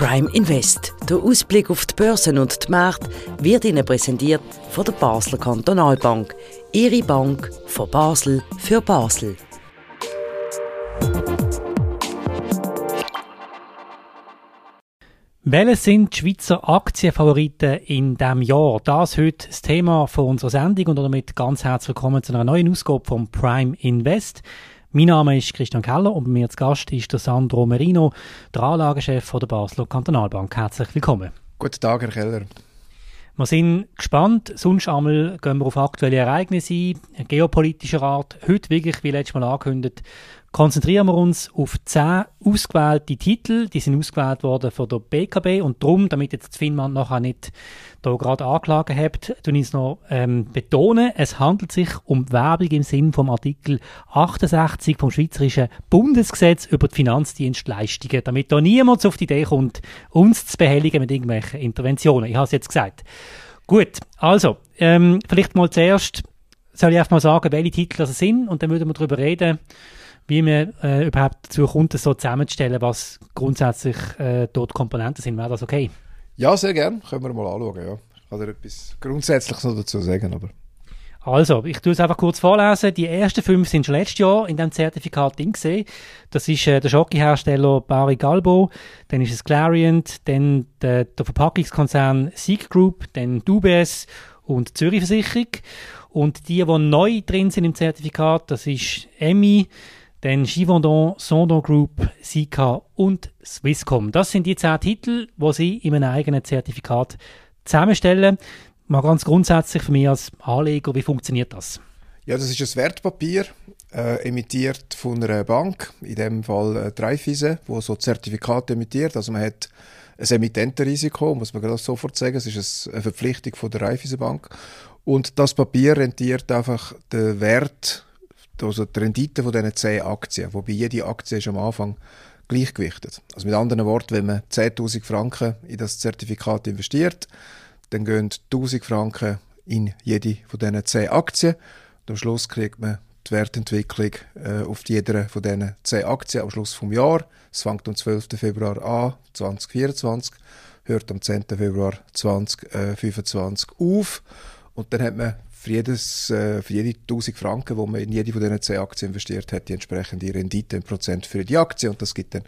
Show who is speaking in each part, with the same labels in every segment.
Speaker 1: Prime Invest. Der Ausblick auf die Börsen und die Märkte wird Ihnen präsentiert von der Basler Kantonalbank. Ihre Bank von Basel für Basel.
Speaker 2: Welche sind die Schweizer Aktienfavoriten in diesem Jahr? Das ist heute das Thema unserer Sendung und damit ganz herzlich willkommen zu einer neuen Ausgabe von Prime Invest. Mein Name ist Christian Keller und bei mir zu Gast ist der Sandro Merino, der Anlagechef der Basler Kantonalbank. Herzlich willkommen.
Speaker 3: Guten Tag, Herr Keller.
Speaker 2: Wir sind gespannt. Sonst einmal gehen wir auf aktuelle Ereignisse ein, geopolitischer Art. Heute wirklich, wie letztes Mal angekündigt, konzentrieren wir uns auf zehn ausgewählte Titel. Die sind ausgewählt worden von der BKB und darum, damit jetzt Finnland nachher nicht da gerade angeklagt habt, tun ich es noch ähm, betonen. Es handelt sich um Werbung im Sinn vom Artikel 68 vom Schweizerischen Bundesgesetz über die Finanzdienstleistungen, damit da niemand auf die Idee kommt, uns zu behelligen mit irgendwelchen Interventionen. Ich habe es jetzt gesagt. Gut, also, ähm, vielleicht mal zuerst soll ich einfach mal sagen, welche Titel das sind und dann würden wir darüber reden, wie man äh, überhaupt dazu kommt, das so zusammenzustellen, was grundsätzlich äh, dort Komponenten sind. Wäre das okay?
Speaker 3: Ja, sehr gern. Können wir mal anschauen. Ja. Ich kann dir etwas Grundsätzliches noch dazu sagen. Aber.
Speaker 2: Also, ich tue es einfach kurz vorlesen. Die ersten fünf sind schon letztes Jahr in diesem Zertifikat drin gesehen. Das ist äh, der Schokihersteller Barry Galbo, dann ist es Clariant, dann der, der Verpackungskonzern Sieg Group, dann UBS und Zürich Versicherung. Und die, die neu drin sind im Zertifikat, das ist EMI, dann Givaudan, Sondon Group, Sika und Swisscom. Das sind die zehn Titel, die Sie in einem eigenen Zertifikat zusammenstellen. Mal ganz grundsätzlich für mich als Anleger, wie funktioniert das?
Speaker 3: Ja, das ist ein Wertpapier, äh, emittiert von einer Bank, in dem Fall äh, Dreifise, wo so Zertifikate emittiert. Also man hat ein Emittentenrisiko, muss man gerade sofort sagen. Es ist eine Verpflichtung von der Raiffeisen Bank. Und das Papier rentiert einfach den Wert also die Rendite von diesen 10 Aktien, wobei jede Aktie ist am Anfang gleichgewichtet. Also mit anderen Worten, wenn man 10.000 Franken in das Zertifikat investiert, dann gehen 1.000 Franken in jede von diesen 10 Aktien und am Schluss kriegt man die Wertentwicklung äh, auf jeder von diesen 10 Aktien am Schluss vom Jahr. Es fängt am 12. Februar an, 2024, hört am 10. Februar 2025 auf und dann hat man für, jedes, äh, für jede 1000 Franken, die man in jede von diesen 10 Aktien investiert hat, die entsprechende Rendite in Prozent für die Aktie und das gibt dann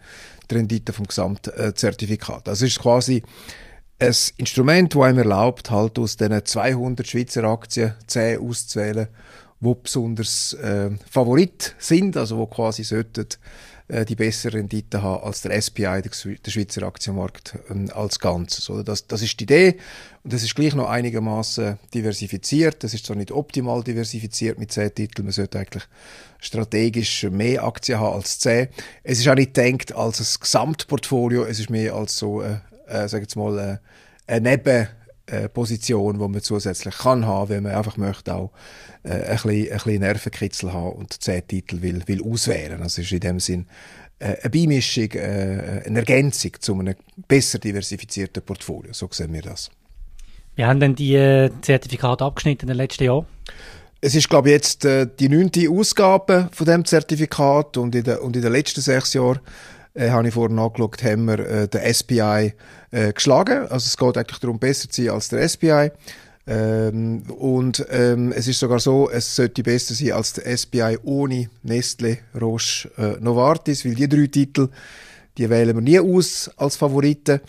Speaker 3: die Rendite vom Gesamtzertifikat. Das ist quasi ein Instrument, das einem erlaubt, halt aus diesen 200 Schweizer Aktien 10 auszuwählen, die besonders äh, Favorit sind, also wo quasi sollten äh, die bessere Rendite haben als der SPI, der, der Schweizer Aktienmarkt ähm, als Ganzes. Oder? Das, das ist die Idee und das ist gleich noch einigermaßen diversifiziert. Das ist zwar nicht optimal diversifiziert mit zehn Titeln, man sollte eigentlich strategisch mehr Aktien haben als zehn. Es ist auch nicht gedacht als ein Gesamtportfolio, es ist mehr als so, äh, äh, sag jetzt mal, äh, eine Neben äh, Position, die man zusätzlich kann haben, wenn man einfach möchte auch äh, ein, bisschen, ein bisschen Nervenkitzel haben und zehn Titel will, will auswählen. Also ist in dem Sinn äh, eine Beimischung, äh, eine Ergänzung zu einem besser diversifizierten Portfolio. So sehen wir das.
Speaker 2: Wie haben denn die äh, Zertifikate abgeschnitten in den letzten Jahren?
Speaker 3: Es ist, glaube ich, jetzt äh, die neunte Ausgabe von dem Zertifikat und in, der, und in den letzten sechs Jahren äh, habe ich vorhin angeschaut, haben wir äh, den SPI äh, geschlagen. Also es geht eigentlich darum, besser zu sein als der SPI. Ähm, und ähm, es ist sogar so, es sollte besser sein als der SPI ohne Nestle, Roche, äh, Novartis, weil die drei Titel, die wählen wir nie aus als Favoriten,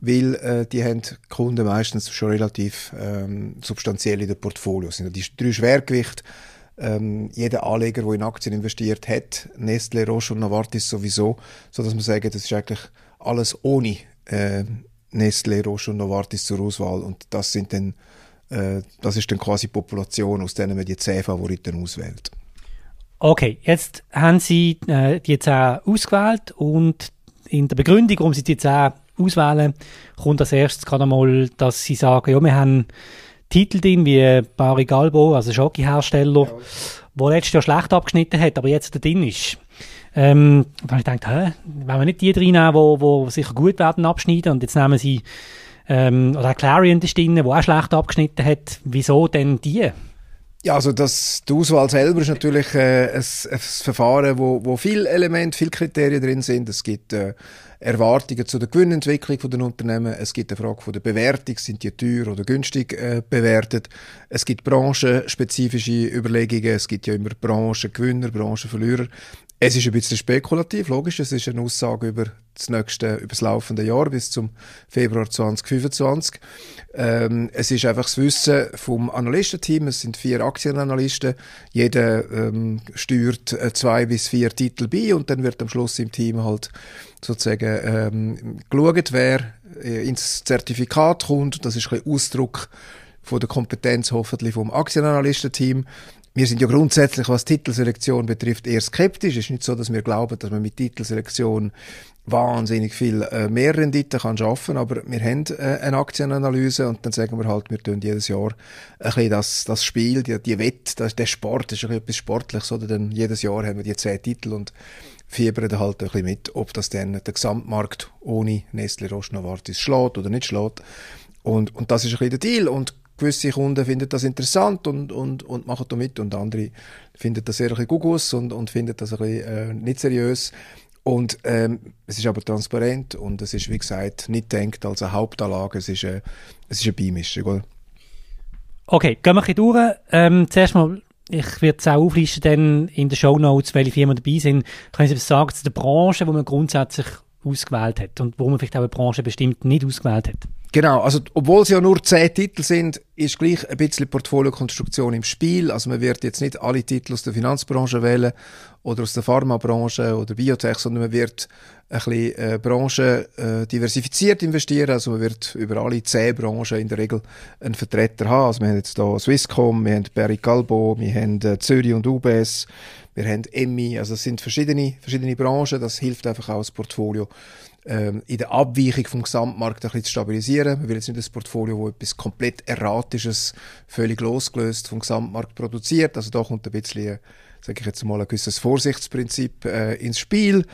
Speaker 3: weil äh, die haben die Kunden meistens schon relativ ähm, substanziell in den Portfolios. Die drei Schwergewichte ähm, jeder Anleger, der in Aktien investiert, hat Nestle, Roche und Novartis sowieso, so dass man sagen, das ist eigentlich alles ohne äh, Nestle, Roche und Novartis zur Auswahl und das sind dann äh, das ist dann quasi die Population, aus denen man die zehn Favoriten auswählt.
Speaker 2: Okay, jetzt haben Sie äh, die zehn ausgewählt und in der Begründung, warum Sie die zehn auswählen, kommt als erstes gerade einmal, dass Sie sagen, ja, wir haben Titel drin, wie Barry Galbo, also Schoki-Hersteller, ja. der letztes Jahr schlecht abgeschnitten hat, aber jetzt drin ist. Ähm, da habe ich gedacht, hä, wollen wir nicht die reinnehmen, die, die sicher gut werden abschneiden und jetzt nehmen sie, ähm, oder Clarion ist drin, der auch schlecht abgeschnitten hat, wieso denn die?
Speaker 3: Ja, also das, die Auswahl selber ist natürlich äh, ein, ein Verfahren, wo, wo viele Elemente, viele Kriterien drin sind. Es gibt äh, Erwartungen zu der Gewinnentwicklung von den Unternehmen. Es gibt eine Frage von der Bewertung, sind die teuer oder günstig äh, bewertet. Es gibt branchenspezifische Überlegungen. Es gibt ja immer Branchengewinner, Branchenverlierer. Es ist ein bisschen spekulativ, logisch. Es ist eine Aussage über das nächste, über das laufende Jahr bis zum Februar 2025. Ähm, es ist einfach das Wissen vom Analystenteam. Es sind vier Aktienanalysten. Jeder ähm, steuert äh, zwei bis vier Titel bei und dann wird am Schluss im Team halt sozusagen ähm, geschaut, wer äh, ins Zertifikat kommt. Das ist ein bisschen Ausdruck von der Kompetenz hoffentlich vom Aktienanalystenteam. Wir sind ja grundsätzlich, was Titelselektion betrifft, eher skeptisch. Es ist nicht so, dass wir glauben, dass man mit Titelselektion wahnsinnig viel äh, mehr Rendite kann schaffen, aber wir haben äh, eine Aktienanalyse und dann sagen wir halt, wir tun jedes Jahr ein bisschen das, das Spiel, die, die Wette, das, der Sport, das ist ein etwas Sportliches, oder? Denn jedes Jahr haben wir die zehn Titel und fiebern da halt ein bisschen mit, ob das dann der Gesamtmarkt ohne Nestle, Roche, Novartis schlägt oder nicht schlägt. Und, und das ist ein bisschen der Deal und gewisse Kunden finden das interessant und, und, und machen da mit und andere finden das eher ein bisschen Gugus und, und finden das ein bisschen äh, nicht seriös. Und ähm, es ist aber transparent und es ist, wie gesagt, nicht denkt als eine Hauptanlage, es ist eine, es ist eine Beimischung. Oder?
Speaker 2: Okay, gehen wir ein bisschen durch. Ähm, zuerst mal, ich werde es auch auflisten dann in den Show Notes, welche Firmen dabei sind. Können Sie etwas sagen zu der Branche, wo man grundsätzlich ausgewählt hat und wo man vielleicht auch eine Branche bestimmt nicht ausgewählt hat?
Speaker 3: Genau, also obwohl es ja nur zehn Titel sind, ist gleich ein bisschen Portfoliokonstruktion im Spiel. Also man wird jetzt nicht alle Titel aus der Finanzbranche wählen oder aus der Pharmabranche oder Biotech, sondern man wird ein bisschen äh, Branchen äh, diversifiziert investieren. Also man wird über alle zehn Branchen in der Regel einen Vertreter haben. Also wir haben jetzt hier Swisscom, wir haben Barry Calbo, wir haben äh, Zürich und UBS, wir haben Emmi. Also es sind verschiedene, verschiedene Branchen. Das hilft einfach auch das Portfolio ähm, in der Abweichung vom Gesamtmarkt ein bisschen zu stabilisieren. Man will jetzt nicht ein Portfolio, wo etwas komplett Erratisches, völlig losgelöst vom Gesamtmarkt produziert. Also da kommt ein bisschen, sage ich jetzt mal, ein gewisses Vorsichtsprinzip äh, ins Spiel.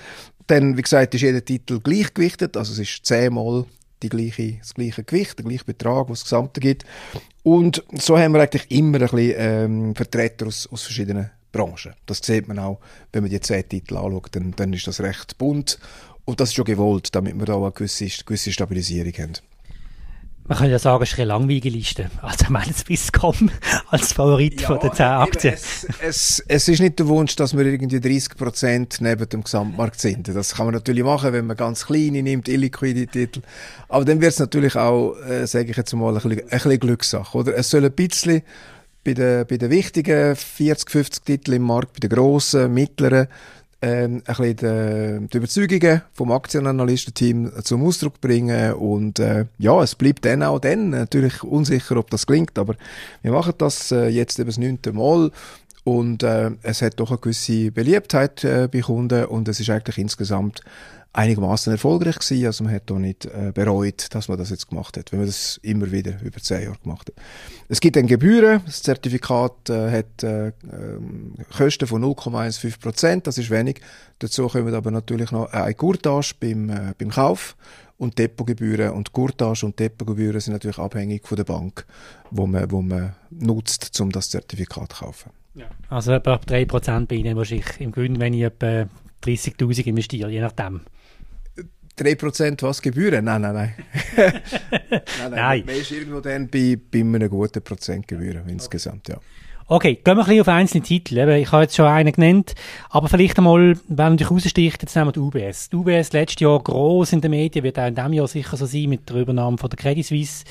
Speaker 3: Dann, wie gesagt, ist jeder Titel gleichgewichtet, also es ist zehnmal die gleiche, das gleiche Gewicht, der gleiche Betrag, was es Gesamte gibt. Und so haben wir eigentlich immer ein bisschen ähm, Vertreter aus, aus verschiedenen Branchen. Das sieht man auch, wenn man die zehn Titel anschaut, dann, dann ist das recht bunt und das ist schon gewollt, damit wir da auch eine gewisse, gewisse Stabilisierung haben.
Speaker 2: Man kann ja sagen, es ist eine langweilige Liste. Also ich meine Swisscom als Favorit ja, von den 10 Aktien.
Speaker 3: Es, es, es, ist nicht der Wunsch, dass wir irgendwie 30 Prozent neben dem Gesamtmarkt sind. Das kann man natürlich machen, wenn man ganz kleine nimmt, illiquide Titel. Aber dann wird es natürlich auch, äh, sage ich jetzt mal, ein bisschen, ein bisschen Glückssache. Oder? Es soll ein bisschen bei den, bei den wichtigen 40, 50 Titeln im Markt, bei den grossen, mittleren, ähm, ein bisschen die, die Überzeugungen vom Aktienanalystenteam zum Ausdruck bringen und äh, ja, es bleibt dann auch dann natürlich unsicher, ob das klingt, aber wir machen das äh, jetzt eben das neunte Mal und äh, es hat doch eine gewisse Beliebtheit äh, bei Kunden und es ist eigentlich insgesamt einigermaßen erfolgreich gewesen. Also man hat da nicht äh, bereut, dass man das jetzt gemacht hat, wenn man das immer wieder über zehn Jahre gemacht hat. Es gibt dann Gebühren. Das Zertifikat äh, hat äh, ähm, Kosten von 0,15 Prozent. Das ist wenig. Dazu kommen aber natürlich noch eine Courtage beim, äh, beim Kauf und Depotgebühren. Und Courtage und Depotgebühren sind natürlich abhängig von der Bank, wo man, wo man nutzt, um das Zertifikat zu kaufen.
Speaker 2: Ja. Also etwa 3% bei Ihnen wahrscheinlich im Gewinn, wenn ich etwa 30'000 investiere, je nachdem.
Speaker 3: 3% was Gebühren? Nein, nein, nein. nein, nein. nein. Man ist irgendwo dann bei, bei einem guten Prozent Gebühren insgesamt, ja.
Speaker 2: Okay, gehen wir ein bisschen auf einzelne Titel. Ich habe jetzt schon einen genannt, aber vielleicht einmal, wenn natürlich raussticht, jetzt nehmen wir die UBS. Die UBS letztes Jahr groß in den Medien, wird auch in diesem Jahr sicher so sein mit der Übernahme von der Credit Suisse.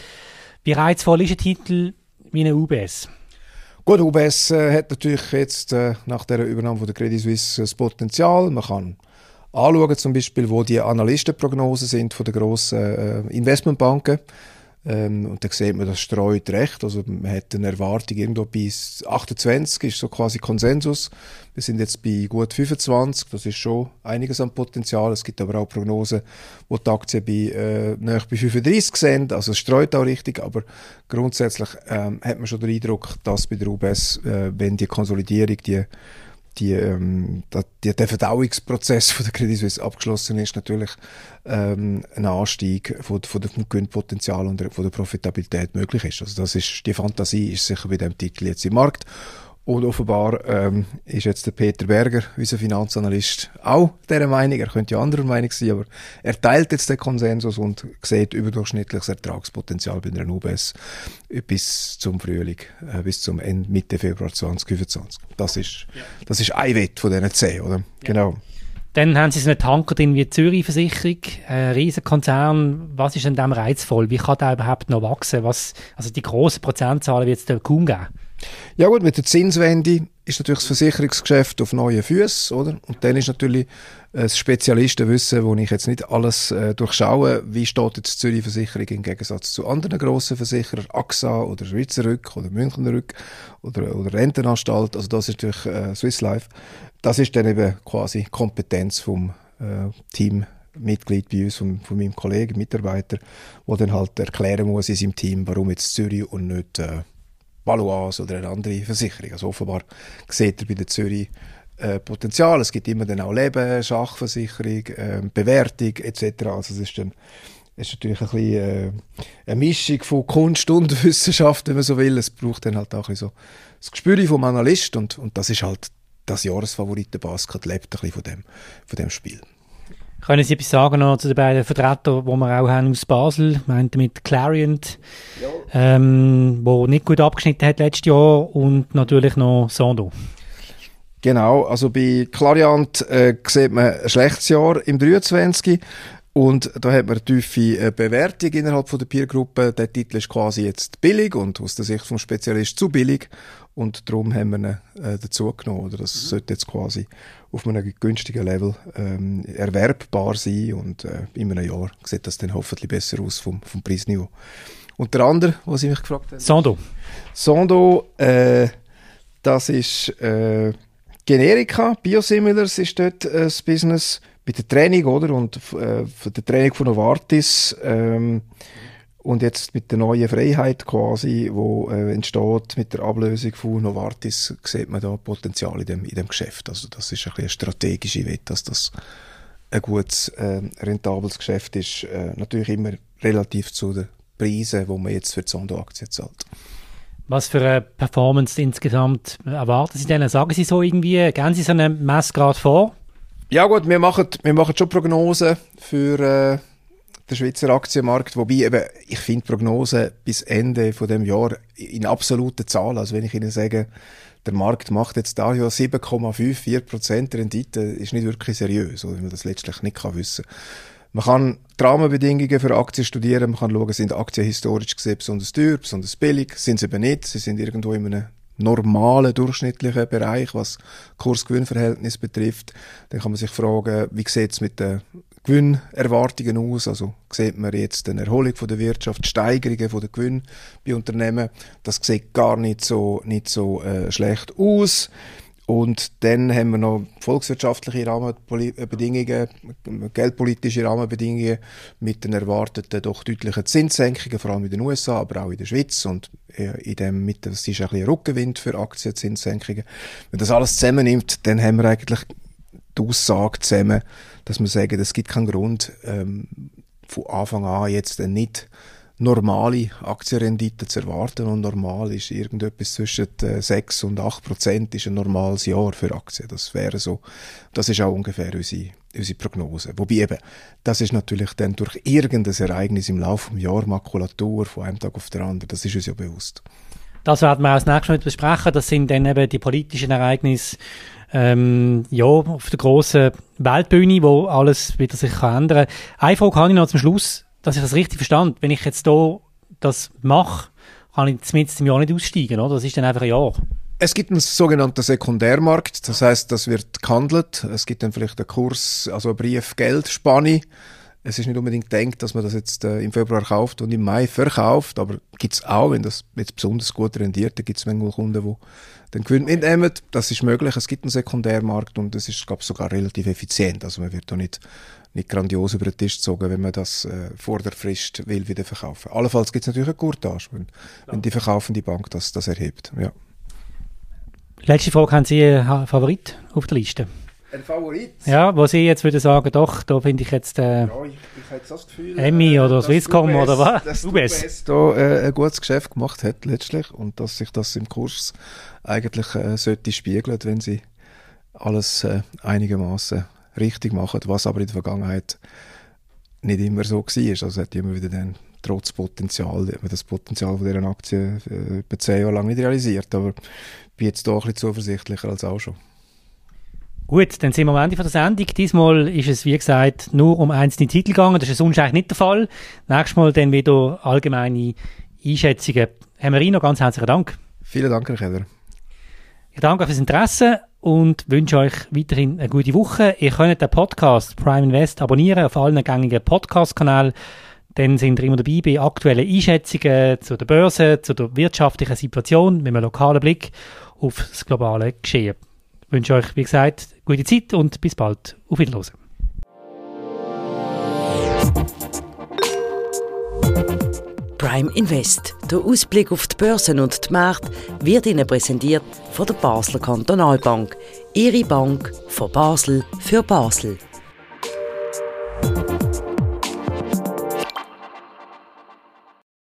Speaker 2: Wie reizvoll ist ein Titel wie eine UBS?
Speaker 3: Gut, UBS äh, hat natürlich jetzt äh, nach der Übernahme von der Credit Suisse das Potenzial. Man kann anschauen, zum Beispiel, wo die Analystenprognosen sind von den grossen äh, Investmentbanken. Ähm, und da sieht man, das streut recht. Also man hat eine Erwartung irgendwo bis 28, ist so quasi Konsensus. Wir sind jetzt bei gut 25, das ist schon einiges an Potenzial. Es gibt aber auch Prognosen, wo die Aktien bei, äh, bei 35 sind. Also es streut auch richtig, aber grundsätzlich ähm, hat man schon den Eindruck, dass bei der UBS, äh, wenn die Konsolidierung, die die, ähm, die, der Verdauungsprozess von der Credit Suisse abgeschlossen ist, natürlich ähm, ein Anstieg von, von dem Gewinnpotenzial und von der Profitabilität möglich ist. Also das ist, die Fantasie ist sicher bei dem Titel jetzt im Markt. Und offenbar ähm, ist jetzt der Peter Berger, unser Finanzanalyst, auch dieser Meinung. Er könnte ja anderer Meinung sein, aber er teilt jetzt den Konsensus und sieht überdurchschnittliches Ertragspotenzial bei der UBS bis zum Frühling, äh, bis zum Ende, Mitte Februar 2025. Das ist, ja. das ist ein Wett von diesen zehn, oder? Ja. Genau.
Speaker 2: Dann haben Sie so einen Tanker drin wie die Zürich-Versicherung, ein Riesenkonzern. Was ist denn dem reizvoll? Wie kann der überhaupt noch wachsen? Was, also die grossen Prozentzahlen wird es da kaum geben.
Speaker 3: Ja gut, mit der Zinswende ist natürlich das Versicherungsgeschäft auf neuen Füßen, oder? Und dann ist natürlich das Spezialistenwissen, wo ich jetzt nicht alles äh, durchschaue, wie steht jetzt Zürich Versicherung im Gegensatz zu anderen grossen Versicherern, AXA oder Schweizer Rück oder Münchner Rück oder, oder Rentenanstalt, also das ist natürlich äh, Swiss Life. Das ist dann eben quasi Kompetenz vom äh, Team Mitglied bei uns, von, von meinem Kollegen, Mitarbeiter, wo dann halt erklären muss in seinem Team, warum jetzt Zürich und nicht äh, Valois oder eine andere Versicherung. Also offenbar sieht er bei der Zürich äh, Potenzial. Es gibt immer dann auch Leben, Schachversicherung, äh, Bewertung etc. Also es ist dann ist natürlich ein bisschen, äh, eine Mischung von Kunst und Wissenschaft, wenn man so will. Es braucht dann halt auch ein so das Gespür vom Analyst und, und das ist halt das Jahresfavoriten-Basket lebt ein bisschen von dem, von dem Spiel.
Speaker 2: Können Sie etwas sagen noch zu den beiden Vertretern, die wir auch haben aus Basel? Ich meine mit Clarient, ja. ähm, wo nicht gut abgeschnitten hat letztes Jahr und natürlich noch Sando.
Speaker 3: Genau, also bei Clariant äh, sieht man ein schlechtes Jahr im 23. Und da hat man eine tiefe äh, Bewertung innerhalb von der Peergruppe. Der Titel ist quasi jetzt billig und aus der Sicht vom Spezialist zu billig. Und darum haben wir ihn äh, dazu genommen. Oder das mhm. sollte jetzt quasi auf einem günstigen Level ähm, erwerbbar sein. Und äh, in einem Jahr sieht das dann hoffentlich besser aus vom, vom Preisniveau. Und der andere, was ich mich gefragt habe?
Speaker 2: Sondo.
Speaker 3: Sondo, äh, das ist äh, Generika, Biosimilars ist dort äh, das Business bei der Training, oder? Und äh, die Training von Novartis ähm, und jetzt mit der neuen Freiheit quasi, wo äh, entsteht mit der Ablösung von Novartis, sieht man da Potenzial in dem, in dem Geschäft. Also das ist ein bisschen eine strategische Wette, dass das ein gutes, äh, rentables Geschäft ist. Äh, natürlich immer relativ zu den Preisen, wo man jetzt für die Sonderaktie zahlt.
Speaker 2: Was für eine Performance insgesamt erwarten Sie denn? Sagen Sie so irgendwie, gehen Sie so einen Messgrad vor?
Speaker 3: Ja gut, wir machen, wir machen schon Prognosen für äh, den Schweizer Aktienmarkt, wobei eben, ich finde Prognosen bis Ende von dem Jahr in absoluten Zahlen, also wenn ich Ihnen sage, der Markt macht jetzt da ja 7,54% Rendite, ist nicht wirklich seriös, wenn man das letztlich nicht kann wissen. Man kann die Rahmenbedingungen für Aktien studieren, man kann schauen, sind Aktien historisch gesehen besonders teuer, besonders billig, sind sie eben nicht, sie sind irgendwo in einem normalen, durchschnittlichen Bereich, was Kurs-Gewinn-Verhältnis betrifft. Dann kann man sich fragen, wie sieht es mit den Gewinnerwartungen aus? Also sieht man jetzt eine Erholung von der Wirtschaft, Steigerungen von der Gewinn bei Unternehmen? Das sieht gar nicht so, nicht so äh, schlecht aus. Und dann haben wir noch volkswirtschaftliche Rahmenbedingungen, geldpolitische Rahmenbedingungen mit den erwarteten doch deutlichen Zinssenkungen, vor allem in den USA, aber auch in der Schweiz. Und äh, in dem mit, das ist ein bisschen Rückenwind für Aktienzinssenkungen. Wenn das alles zusammennimmt, dann haben wir eigentlich die Aussage zusammen, dass wir sagen, es gibt keinen Grund, ähm, von Anfang an jetzt nicht normale Aktienrendite zu erwarten. Und normal ist irgendetwas zwischen 6 äh, und 8 Prozent ist ein normales Jahr für Aktien. Das wäre so. Das ist auch ungefähr unsere, unsere Prognose. Wobei eben, das ist natürlich dann durch irgendein Ereignis im Laufe des Jahres Makulatur von einem Tag auf den anderen. Das ist uns ja bewusst.
Speaker 2: Das werden wir als nächstes Mal besprechen. Das sind dann eben die politischen Ereignisse, ähm, ja, auf der grossen Weltbühne, wo alles wieder sich kann ändern kann. Eine Frage habe ich noch zum Schluss dass ich das richtig verstand. Wenn ich jetzt hier das mache, kann ich zumindest im Jahr nicht aussteigen, oder? Das ist dann einfach ein Jahr.
Speaker 3: Es gibt einen sogenannten Sekundärmarkt, das heißt, das wird gehandelt. Es gibt dann vielleicht einen Kurs, also eine Brief-Geld-Spanne. Es ist nicht unbedingt denkt, dass man das jetzt äh, im Februar kauft und im Mai verkauft, aber gibt es auch, wenn das jetzt besonders gut rendiert, dann gibt es manchmal Kunden, die den Gewinn mitnehmen. Das ist möglich. Es gibt einen Sekundärmarkt und es ist, glaube sogar relativ effizient. Also man wird da nicht nicht grandios über den Tisch gezogen, wenn man das äh, vor der Frist will wieder verkaufen. Allenfalls gibt es natürlich eine Courtage, wenn, ja. wenn die verkaufende Bank das, das erhebt. Ja.
Speaker 2: Letzte Frage, haben Sie einen Favorit auf der Liste?
Speaker 3: Ein Favorit?
Speaker 2: Ja, wo Sie jetzt würden sagen, doch, da finde ich jetzt äh,
Speaker 3: Ja, ich, ich das Gefühl...
Speaker 2: Emmy
Speaker 3: äh,
Speaker 2: oder
Speaker 3: dass
Speaker 2: Swisscom oder was?
Speaker 3: Dass
Speaker 2: UBS.
Speaker 3: UBS da äh, ein gutes Geschäft gemacht hat letztlich und dass sich das im Kurs eigentlich äh, sollte spiegeln, wenn sie alles äh, einigermaßen richtig machen, was aber in der Vergangenheit nicht immer so war. Also es hat immer wieder dann trotz Potenzial, das Potenzial von dieser Aktie äh, etwa zehn Jahre lang nicht realisiert, aber ich bin jetzt da ein bisschen zuversichtlicher als auch schon.
Speaker 2: Gut, dann sind wir am Ende von der Sendung. Diesmal ist es, wie gesagt, nur um einzelne Titel gegangen. Das ist sonst eigentlich nicht der Fall. Nächstes Mal dann wieder allgemeine Einschätzungen. Herr Marino, ganz herzlichen Dank.
Speaker 3: Vielen Dank, Herr Keller.
Speaker 2: Ich danke fürs Interesse und wünsche euch weiterhin eine gute Woche. Ihr könnt den Podcast Prime Invest abonnieren auf allen gängigen Podcast-Kanälen. Dann sind ihr immer dabei bei aktuellen Einschätzungen zu der Börse, zu der wirtschaftlichen Situation mit einem lokalen Blick auf das globale Geschehen. Ich wünsche euch, wie gesagt, gute Zeit und bis bald. Auf Wiedersehen.
Speaker 1: Prime Invest. Der Ausblick auf die Börsen und die Märkte wird Ihnen präsentiert von der Basler Kantonalbank. Ihre Bank von Basel für Basel.